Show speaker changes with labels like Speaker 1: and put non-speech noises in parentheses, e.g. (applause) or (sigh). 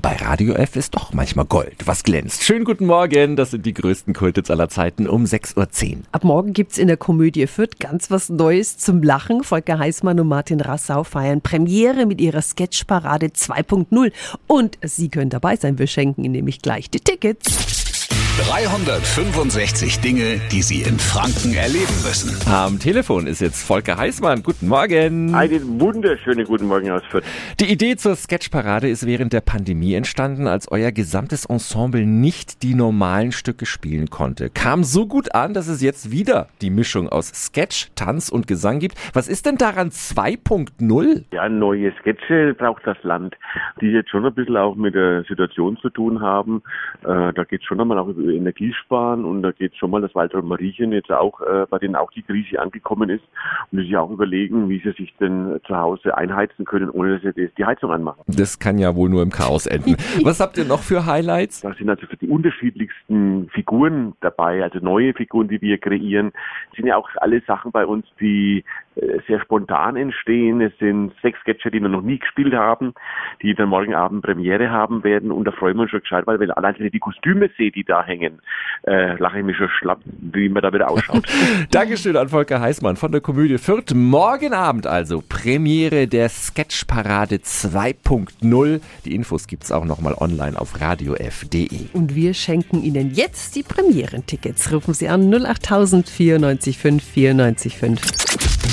Speaker 1: bei Radio F ist doch manchmal Gold, was glänzt. Schönen guten Morgen, das sind die größten Kultits aller Zeiten um 6.10 Uhr.
Speaker 2: Ab morgen gibt's in der Komödie Fürth ganz was Neues zum Lachen. Volker Heißmann und Martin Rassau feiern Premiere mit ihrer Sketchparade 2.0. Und Sie können dabei sein, wir schenken Ihnen nämlich gleich die Tickets.
Speaker 3: 365 Dinge, die Sie in Franken erleben müssen.
Speaker 1: Am Telefon ist jetzt Volker Heißmann. Guten Morgen.
Speaker 4: Einen wunderschönen guten Morgen aus Fürth.
Speaker 1: Die Idee zur Sketchparade ist während der Pandemie entstanden, als euer gesamtes Ensemble nicht die normalen Stücke spielen konnte. Kam so gut an, dass es jetzt wieder die Mischung aus Sketch, Tanz und Gesang gibt. Was ist denn daran 2.0?
Speaker 4: Ja, neue Sketche braucht das Land, die jetzt schon ein bisschen auch mit der Situation zu tun haben. Äh, da geht es schon einmal auch über Energiesparen und da geht es schon mal, dass Walter und Mariechen jetzt auch, äh, bei denen auch die Krise angekommen ist und die sich auch überlegen, wie sie sich denn zu Hause einheizen können, ohne dass sie die Heizung anmachen.
Speaker 1: Das kann ja wohl nur im Chaos enden. (laughs) Was habt ihr noch für Highlights?
Speaker 4: Da sind also für die unterschiedlichsten Figuren dabei, also neue Figuren, die wir kreieren. Das sind ja auch alle Sachen bei uns, die sehr spontan entstehen. Es sind sechs Sketche, die wir noch nie gespielt haben, die dann morgen Abend Premiere haben werden. Und da freuen wir uns schon gescheit, weil wenn ich allein die Kostüme sehe, die da hängen, äh, lache ich mich schon schlapp, wie man da wieder ausschaut. (laughs)
Speaker 1: Dankeschön an Volker Heißmann von der Komödie Fürth. Morgen Abend also Premiere der Sketchparade 2.0. Die Infos gibt's auch nochmal online auf radiof.de.
Speaker 2: Und wir schenken Ihnen jetzt die Premierentickets. Rufen Sie an 08000 94 5 94 5.